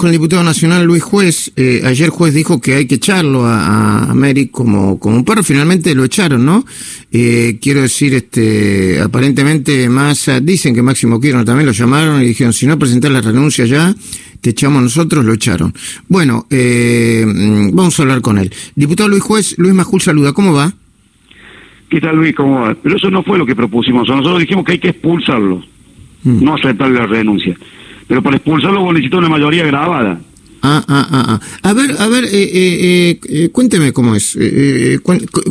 con el diputado nacional Luis Juez. Eh, ayer Juez dijo que hay que echarlo a, a Mary como, como un perro. Finalmente lo echaron, ¿no? Eh, quiero decir, este, aparentemente más dicen que Máximo Kirchner también lo llamaron y dijeron, si no presentar la renuncia ya, te echamos nosotros, lo echaron. Bueno, eh, mm, vamos a hablar con él. Diputado Luis Juez, Luis Majul saluda, ¿cómo va? ¿Qué tal Luis? ¿Cómo va? Pero eso no fue lo que propusimos. Nosotros dijimos que hay que expulsarlo, Mm. no aceptar la renuncia. Pero para expulsarlo vos necesitas una mayoría grabada. Ah, ah, ah, ah. A ver, a ver, eh, eh, eh, cuénteme cómo es, eh, eh,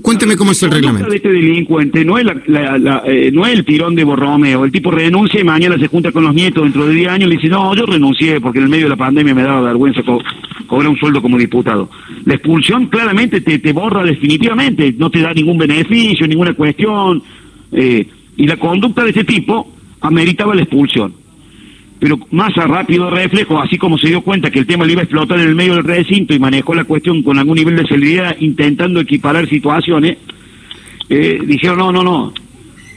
cuénteme cómo es el La conducta reglamento. de este delincuente no es, la, la- la- eh, no es el tirón de Borromeo. El tipo renuncia y mañana se junta con los nietos dentro de 10 años y le dice, no, yo renuncié porque en el medio de la pandemia me daba vergüenza co- cobrar un sueldo como diputado. La expulsión claramente te, te borra definitivamente, no te da ningún beneficio, ninguna cuestión. eh, y la conducta de ese tipo ameritaba la expulsión. Pero más a rápido reflejo, así como se dio cuenta que el tema le iba a explotar en el medio del recinto y manejó la cuestión con algún nivel de celeridad intentando equiparar situaciones, eh, dijeron, no, no, no,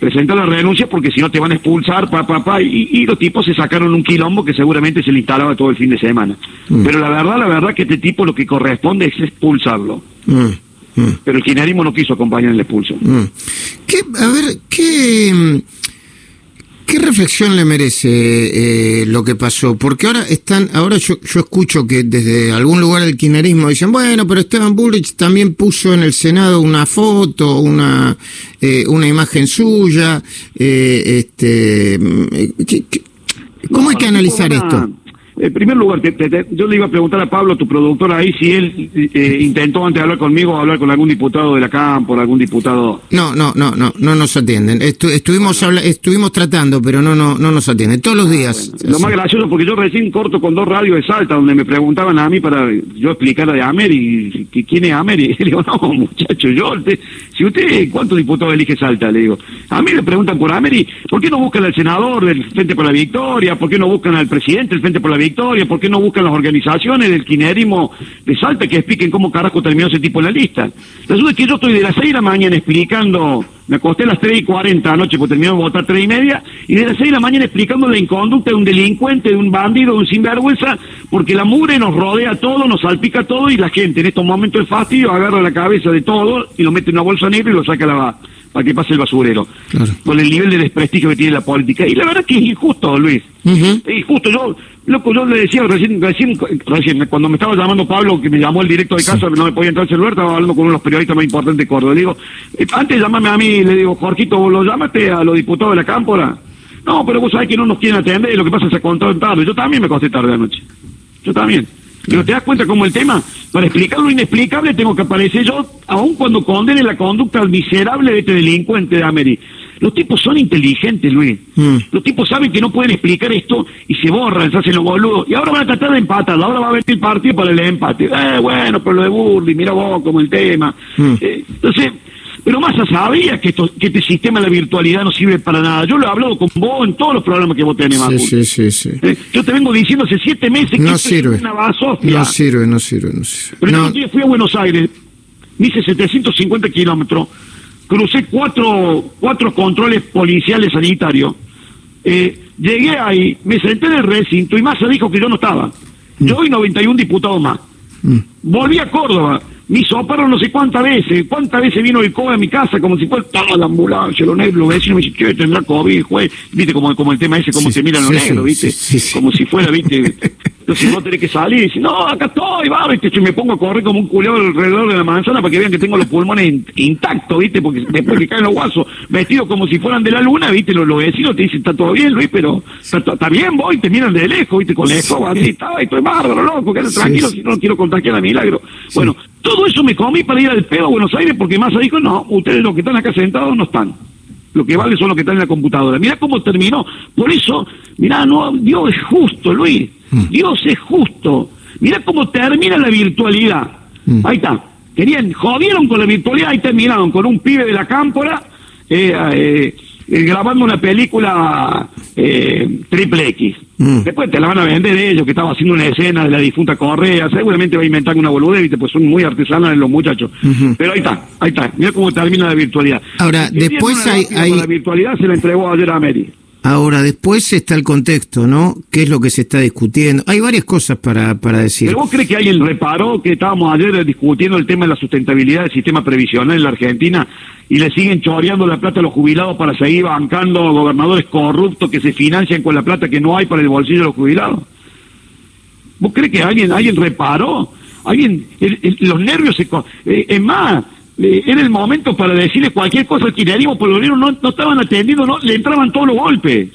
presenta la renuncia porque si no te van a expulsar, pa, pa, pa, y, y los tipos se sacaron un quilombo que seguramente se le instalaba todo el fin de semana. Pero la verdad, la verdad que este tipo lo que corresponde es expulsarlo. Mm, mm, Pero el kirchnerismo no quiso acompañar en la expulsión. mm. ¿Qué, a ver, qué, mm, qué reflexión le merece eh, lo que pasó? Porque ahora están, ahora yo, yo escucho que desde algún lugar del kirchnerismo dicen, bueno, pero Esteban Bullrich también puso en el Senado una foto, una, eh, una imagen suya, eh, este, mm, eh, ¿qué- qué- ¿cómo hay que analizar esto? En primer lugar, te- yo le iba a preguntar a Pablo, tu productor, ahí si él eh, intentó antes de hablar conmigo hablar con algún diputado de la Cámpora, algún diputado. No, no, no, no, no nos atienden. Estu- estuvimos estuvimos tratando, pero no, no, no nos atienden. Todos los días. Lo más gracioso, porque yo recién corto con dos radios de Salta, donde me preguntaban a mí para yo explicar de Ameri, que quién es Ameri. Le digo, no, muchacho, yo, si usted, ¿cuántos diputados elige Salta? Le digo, a mí le preguntan por Ameri, ¿por qué no buscan al senador del Frente por la Victoria? ¿Por qué no buscan al presidente del Frente por la Victoria? ¿Por qué no buscan las organizaciones del kirchnerismo de Salta que expliquen cómo carajo terminó ese tipo en la lista? Resulta que yo estoy de las 6 de la mañana explicando, me acosté a las 3 y 40 anoche, porque terminó de votar 3 y media, y de las 6 de la mañana explicando la inconducta de un delincuente, de un bandido, de un sinvergüenza, porque la mugre nos rodea todo, nos salpica todo, y la gente en estos momentos de fastidio agarra la cabeza de todo y lo mete en una bolsa negra y lo saca a la, para que pase el basurero. Claro. Con el nivel de desprestigio que tiene la política. Y la verdad que es injusto, Luis. Es injusto. Yo, loco, yo le decía recién, recién, recién, cuando me estaba llamando Pablo, que me llamó el directo de casa, no me podía entrar al celular, estaba hablando con uno de los periodistas más importantes de Córdoba. Le digo, eh, antes de llamarme a mí, le digo, Jorgito, ¿vos lo llamaste a los diputados de la Cámpora? No, pero vos sabés que no nos quieren atender y lo que pasa es que se contaron tarde. Yo también me acosté tarde anoche. Yo también. Pero te das cuenta cómo el tema, para explicar lo inexplicable, tengo que aparecer yo, aun cuando condene la conducta miserable de este delincuente de Ameri. Los tipos son inteligentes, Luis. Mm. Los tipos saben que no pueden explicar esto y se borran, se hacen los boludos. Y ahora van a tratar de empatar, ahora va a venir el partido para el empate. Eh, bueno, pero lo de Burley, mira vos como el tema. Mm. Eh, entonces, pero Massa sabía que, esto, que este sistema de la virtualidad no sirve para nada. Yo lo he hablado con vos en todos los programas que vos tenés, Macu. Sí, sí, sí, sí. Eh, Yo te vengo diciendo hace siete meses que No sirve. es una. No sirve, no sirve, no sirve. Pero el No, otro día fui a Buenos Aires, hice 750 kilómetros, crucé cuatro, cuatro controles policiales sanitarios, eh, llegué ahí, me senté en el recinto y Massa dijo que yo no estaba. Yo y 91 diputados más. Mm. Volví a Córdoba, me soparon no sé cuántas veces, cuántas veces vino el COE a mi casa, como si fuera toda la ambulancia, los negros, los vecinos me dicen, ¿qué tendrá COVID, juez? Viste, como, como el tema ese, cómo Sí, se miran los sí, sí, negros, viste, sí, sí, sí. como si fuera, viste, entonces vos tenés que salir y decir, no, acá estoy, va, viste, yo me pongo a correr como un culeado alrededor de la manzana para que vean que tengo los pulmones in- intactos, viste, porque después que caen los guasos, vestidos como si fueran de la luna, viste, los, los vecinos te dicen, está todo bien, Luis, pero está, bien, voy, te miran de lejos, viste, con la escoba, así, está, estoy bárbaro, loco, quédate tranquilo, si no quiero contagiar a milagro. Bueno, todo eso me comí para ir al pedo a Buenos Aires porque Massa dijo, no, ustedes los que están acá sentados no están. Lo que vale son los que están en la computadora. Mirá cómo terminó. Por eso, mirá, no, Dios es justo, Luis. Dios es justo. Mirá cómo termina la virtualidad. Mm. Ahí está. Querían, jodieron con la virtualidad y terminaron con un pibe de la cámpora eh, eh, eh, grabando una película eh, triple X. Mm. Después te la van a vender ellos, que estaba haciendo una escena de la difunta Correa, seguramente va a inventar una boludez, pues son muy artesanales los muchachos. Pero ahí está, ahí está, mira cómo termina la virtualidad. Ahora, después hay- hay- La virtualidad se la entregó ayer a Mary. Ahora, después está el contexto, ¿no? ¿Qué es lo que se está discutiendo? Hay varias cosas para, para decir. ¿Pero vos crees que alguien reparó que estábamos ayer discutiendo el tema de la sustentabilidad del sistema previsional en la Argentina y le siguen choreando la plata a los jubilados para seguir bancando gobernadores corruptos que se financian con la plata que no hay para el bolsillo de los jubilados? ¿Vos crees que alguien, alguien reparó? Alguien, los nervios se... Eh, es más, era el momento para decirle cualquier cosa al kirchnerismo, porque los no, no estaban atendiendo, no, le entraban todos los golpes.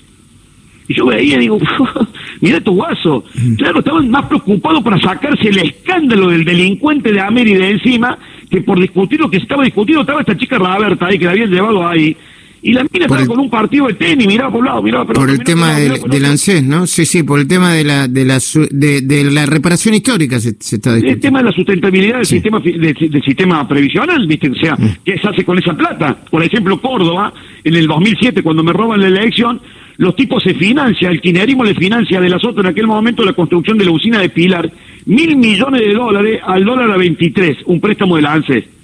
Y yo veía y digo, mira tu guaso. Mm. Claro, estaban más preocupados para sacarse el escándalo del delincuente de América de encima que por discutir lo que estaba discutiendo. Estaba esta chica Raberta ahí que la habían llevado ahí y la mina estaba con un partido de tenis, miraba por un lado, miraba por Por el tema del, ANSES, ¿no? Sí, sí, por el tema de la de la, de, la reparación histórica se, está discutiendo. El tema de la sustentabilidad del, sistema, del, sistema previsional, ¿viste? O sea, mm. ¿qué se hace con esa plata? Por ejemplo, Córdoba, en el 2007, cuando me roban la elección, los tipos se financian, el kirchnerismo le financia de la SOTA en aquel momento la construcción de la usina de Pilar, mil millones de dólares al dólar a 23, un préstamo de la ANSES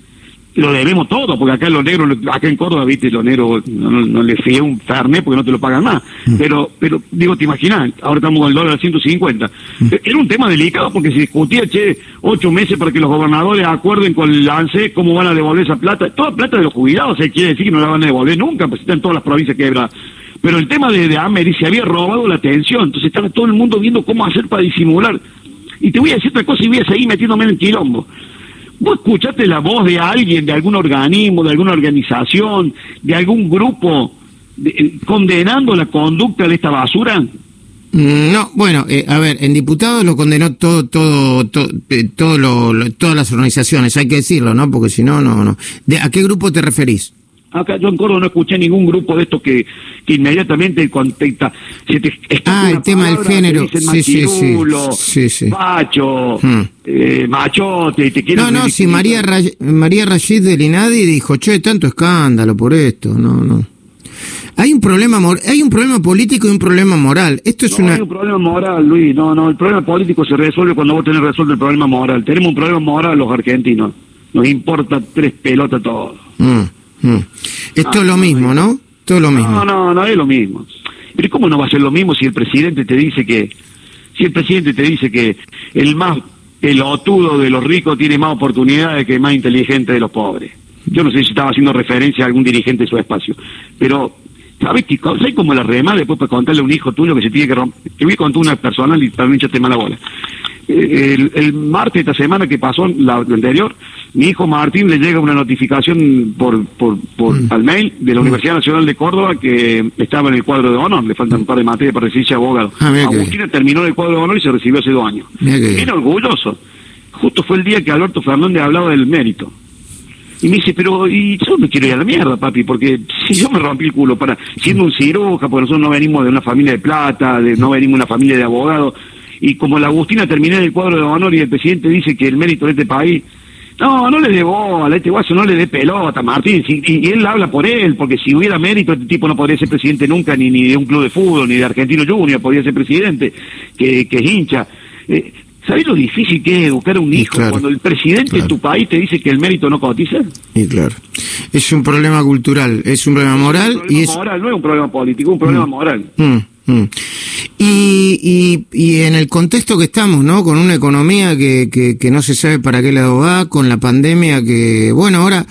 lo debemos todo, porque acá los negros, acá en Córdoba, viste, los negros no, les fíe un fernet porque no te lo pagan más. Mm. Pero, pero digo, te imaginas, ahora estamos con el dólar a 150. Mm. Era un tema delicado porque se discutía, che, ocho meses para que los gobernadores acuerden con el ANSE cómo van a devolver esa plata. Toda plata de los jubilados, se quiere decir que no la van a devolver nunca, pues están todas las provincias quebradas. Pero el tema de, de Ameri se había robado la atención, entonces estaba todo el mundo viendo cómo hacer para disimular. Y te voy a decir otra cosa y voy a seguir metiéndome en el quilombo. ¿Vos escuchaste la voz de alguien, de algún organismo, de alguna organización, de algún grupo, eh, condenando la conducta de esta basura? Mm, no, bueno, eh, a ver, en diputados lo condenó todo, todo, todo, eh, todo lo, todas las organizaciones, hay que decirlo, ¿no? Porque si no, no, no. ¿De, ¿A qué grupo te referís? Acá yo en Córdoba no escuché ningún grupo de estos que, que inmediatamente contesta. ah, el tema del género. Sí, sí, sí, sí, Macho, hmm. eh, machote, te No, no, si María, María Rashid del INADI dijo, che, tanto escándalo por esto, no, no. Hay un problema hay un problema político y un problema moral. Esto es no, una hay un problema moral, Luis. No, no, el problema político se resuelve cuando vos tenés resuelto el problema moral. Tenemos un problema moral los argentinos. Nos importa tres pelotas todo. Mm. Mm. Esto es lo mismo, ¿no? Todo lo mismo. No, no, no es lo mismo. Pero ¿cómo no va a ser lo mismo si el presidente te dice que, si el presidente te dice que el más pelotudo de los ricos tiene más oportunidades que el más inteligente de los pobres? Yo no sé si estaba haciendo referencia a algún dirigente de su espacio, pero ¿sabes qué? Hay como la rema después para contarle a un hijo tuyo que se tiene que romper? Te voy a contar una persona y también te mala bola. El, el martes de esta semana que pasó, la anterior, mi hijo Martín le llega una notificación por, por, por mm. al mail de la mm. Universidad Nacional de Córdoba que estaba en el cuadro de honor, le faltan un par de materias para recibirse abogado. Ah, Agustina terminó el cuadro de honor y se recibió hace dos años. Era orgulloso. Justo fue el día que Alberto Fernández hablaba del mérito. Y me dice, pero y yo me quiero ir a la mierda, papi, porque si yo me rompí el culo para siendo un cirujano, porque nosotros no venimos de una familia de plata, de, no venimos de una familia de abogados, y como la Agustina terminé en el cuadro de honor y el presidente dice que el mérito de este país no, no le dé bola, este guaso no le dé pelota, Martín. y, él habla por él, porque si hubiera mérito, este tipo no podría ser presidente nunca, ni, ni de un club de fútbol, ni de Argentino Junior, podría ser presidente, que, que es hincha. Eh, ¿Sabés lo difícil que es educar a un hijo cuando el presidente de tu país te dice que el mérito no cotiza? Y claro. Es un problema cultural, es un problema moral. un problema y es... moral, no es un problema político, es un problema mm. moral. Mm, mm. Y, y, en el contexto que estamos, ¿no? Con una economía que, que, no se sabe para qué lado va, con la pandemia que, bueno, ahora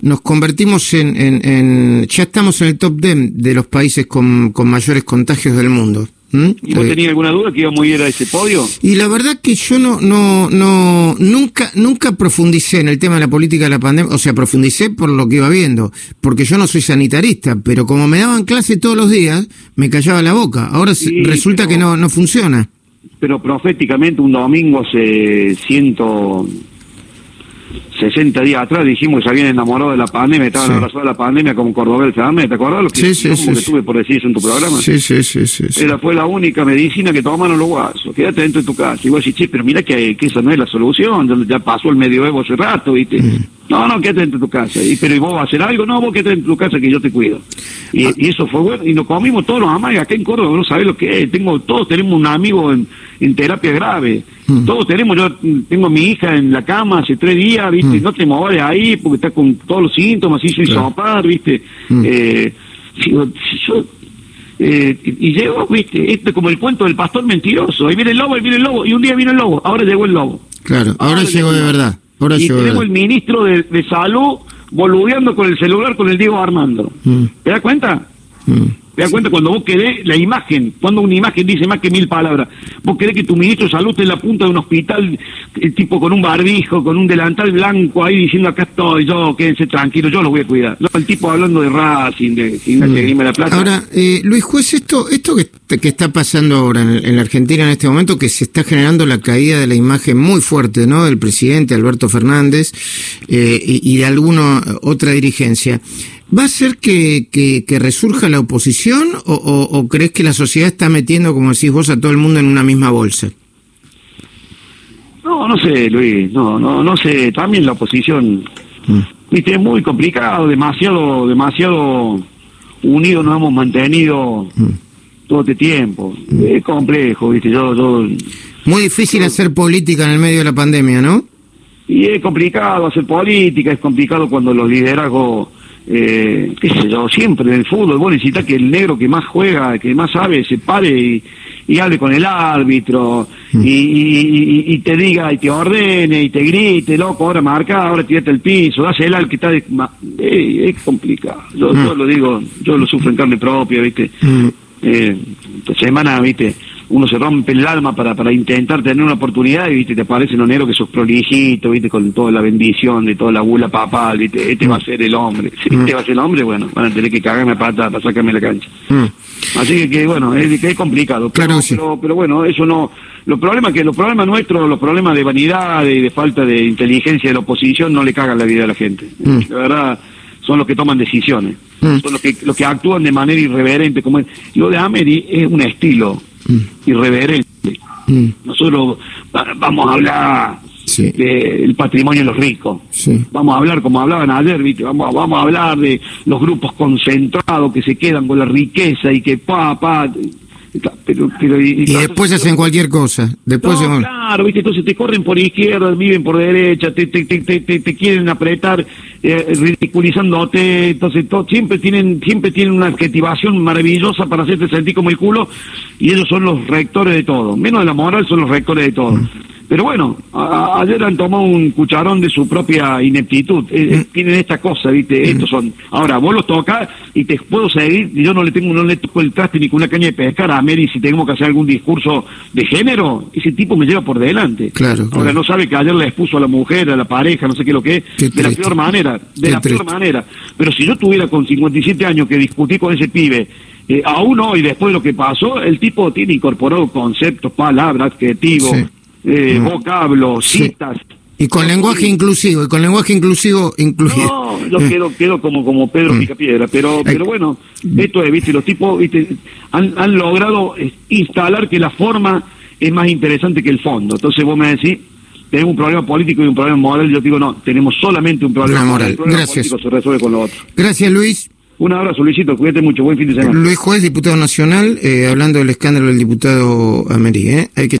nos convertimos en, en, en ya estamos en el top 10 de los países con, con mayores contagios del mundo. ¿Mm? ¿Y vos tenías alguna duda que íbamos a ir a ese podio? Y la verdad que yo no, no, no, nunca, nunca profundicé en el tema de la política de la pandemia, o sea, profundicé por lo que iba viendo, porque yo no soy sanitarista, pero como me daban clase todos los días, me callaba la boca. Ahora resulta que no, no funciona. Pero proféticamente un domingo hace ciento 60 días atrás dijimos que se habían enamorado de la pandemia, estaban abrazados de la pandemia como Fernández, ¿te acuerdas lo que, sí, sí, que tuve por decir eso en tu programa? Sí, sí, sí, sí. Era, fue la única medicina que tomaron los guasos, quédate dentro de tu casa. Y vos decís, che, pero mira que, que esa no es la solución, ya pasó el medioevo hace rato, ¿viste? Mm. No, no, quédate dentro de tu casa. Y, pero ¿y vos vas a hacer algo? No, vos quédate dentro de tu casa que yo te cuido. Y, ah. y eso fue bueno. Y nos comimos todos los amagas acá en Córdoba, no sabés lo que es. Tengo, todos tenemos un amigo en, en terapia grave. Mm. Todos tenemos, yo tengo a mi hija en la cama hace tres días, ¿viste? Mm. No te mueves ahí porque está con todos los síntomas, hizo claro. viste. Mm. Eh, si, yo, Eh, y llegó, viste, este como el cuento del pastor mentiroso. Ahí viene el lobo, ahí viene el lobo. Y un día vino el lobo, ahora llegó el lobo. Claro, ahora, llegó de verdad. Ahora y llegó de tenemos verdad. el ministro de, de salud boludeando con el celular con el Diego Armando. Mm. ¿Te das cuenta? Mm. ¿Te das cuenta? Cuando vos querés la imagen, cuando una imagen dice más que mil palabras, vos querés que tu ministro de salud esté en la punta de un hospital, el tipo con un barbijo, con un delantal blanco ahí diciendo acá estoy yo, quédense tranquilos, yo los voy a cuidar. No, el tipo hablando de Racing, de Gimnasia Grima de la Plata. Ahora, eh, Luis Juez, esto, esto que, que está pasando ahora en, en la Argentina en este momento, que se está generando la caída de la imagen muy fuerte, ¿no? Del presidente Alberto Fernández eh, y, y de alguna otra dirigencia. ¿Va a ser que, que, que resurja la oposición o, o, o crees que la sociedad está metiendo, como decís vos, a todo el mundo en una misma bolsa? No, no sé, Luis, no, no, no sé. También la oposición, Mm. viste, es muy complicado, demasiado, demasiado unidos nos hemos mantenido todo este tiempo. Es complejo, viste, yo, yo, Muy difícil hacer política en el medio de la pandemia, ¿no? y es complicado hacer política, es complicado cuando los liderazgos, eh, qué sé yo, siempre en el fútbol, vos necesitas que el negro que más juega, que más sabe, se pare y, y hable con el árbitro, y, y- y- y te diga, y te ordene, y te grite, loco, ahora marca, ahora tírate el piso, dásela al que está... de- eh, es complicado, yo, yo lo digo, yo lo sufro en carne propia, ¿viste? Mm. eh, esta semana, viste, uno se rompe el alma para, para intentar tener una oportunidad y viste, te aparece en enero que sos prolijito, viste, con toda la bendición de toda la bula papal, viste, este va a ser el hombre. Si este va a ser el hombre, bueno, van a tener que cagarme a pata para sacarme la cancha. Mm. Así que, bueno, es, es complicado. Pero, sí. pero, pero bueno, eso no. Los problemas que los problemas nuestros, los problemas de vanidad y de falta de inteligencia de la oposición no le cagan la vida a la gente. Mm. La verdad, son los que toman decisiones. Mm. Son los que, los que actúan de manera irreverente. como es. Lo de Ameri es un estilo irreverente. Mm. Nosotros va- vamos a hablar Sí. del patrimonio de los ricos. Sí. Vamos a hablar, como hablaban ayer, ¿viste? Vamos, a- vamos a hablar de los grupos concentrados que se quedan con la riqueza y que pa, pa. Pero, pero, Y después hacen cualquier cosa. Después no, se- claro, viste, entonces te corren por izquierda, viven por derecha, te, te, te, te- te quieren apretar, eh, ridiculizándote, entonces to- siempre tienen siempre tienen una adjetivación maravillosa para hacerte sentir como el culo y ellos son los rectores de todo, menos de la moral son los rectores de todo. Pero bueno, a- ayer han tomado un cucharón de su propia ineptitud. Eh, eh, tienen esta cosa, ¿viste? Estos son. Ahora, vos los tocas y te puedo seguir. y Yo no le tengo, no le toco el traste ni con una caña de pescar a Mary si tenemos que hacer algún discurso de género. Ese tipo me lleva por delante. Claro, Ahora, claro. no sabe que ayer le expuso a la mujer, a la pareja, no sé qué lo que es, Qué de la peor manera. De Qué la peor manera. Pero si yo tuviera con 57 años que discutí con ese pibe, eh, aún hoy, después de lo que pasó, el tipo tiene incorporado conceptos, palabras, adjetivos, Sí. Eh, Mm. vocablos, Sí. citas. Y con lenguaje inclusivo, y con lenguaje inclusivo incluido. No, yo quedo, quedo como, como Pedro Mm. Picapiedra, pero, pero bueno, esto es, viste, los tipos, viste, han, han logrado eh, instalar que la forma es más interesante que el fondo. Entonces vos me decís, tenemos un problema político y un problema moral, yo digo, no, tenemos solamente un problema moral. moral. El problema Gracias. político se resuelve con lo otro. Gracias, Luis. Un abrazo, Luisito, cuídate mucho, buen fin de semana. Luis Juez, diputado nacional, eh, hablando del escándalo del diputado Amerí. ¿eh? Hay que